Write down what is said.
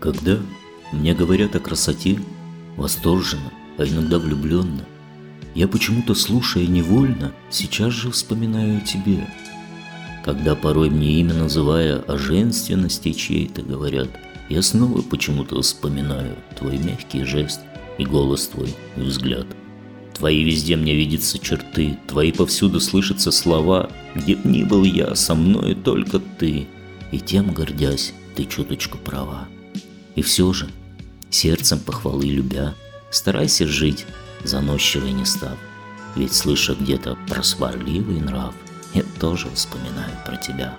Когда мне говорят о красоте, восторженно, а иногда влюбленно, я почему-то, слушая невольно, сейчас же вспоминаю о тебе. Когда порой мне имя называя о женственности чьей-то говорят, я снова почему-то вспоминаю твой мягкий жест и голос твой и взгляд. Твои везде мне видятся черты, твои повсюду слышатся слова, где б ни был я, со мной только ты, и тем гордясь, ты чуточку права. И все же, сердцем похвалы любя, старайся жить, заносчивой не став. Ведь слыша где-то про сварливый нрав, я тоже вспоминаю про тебя.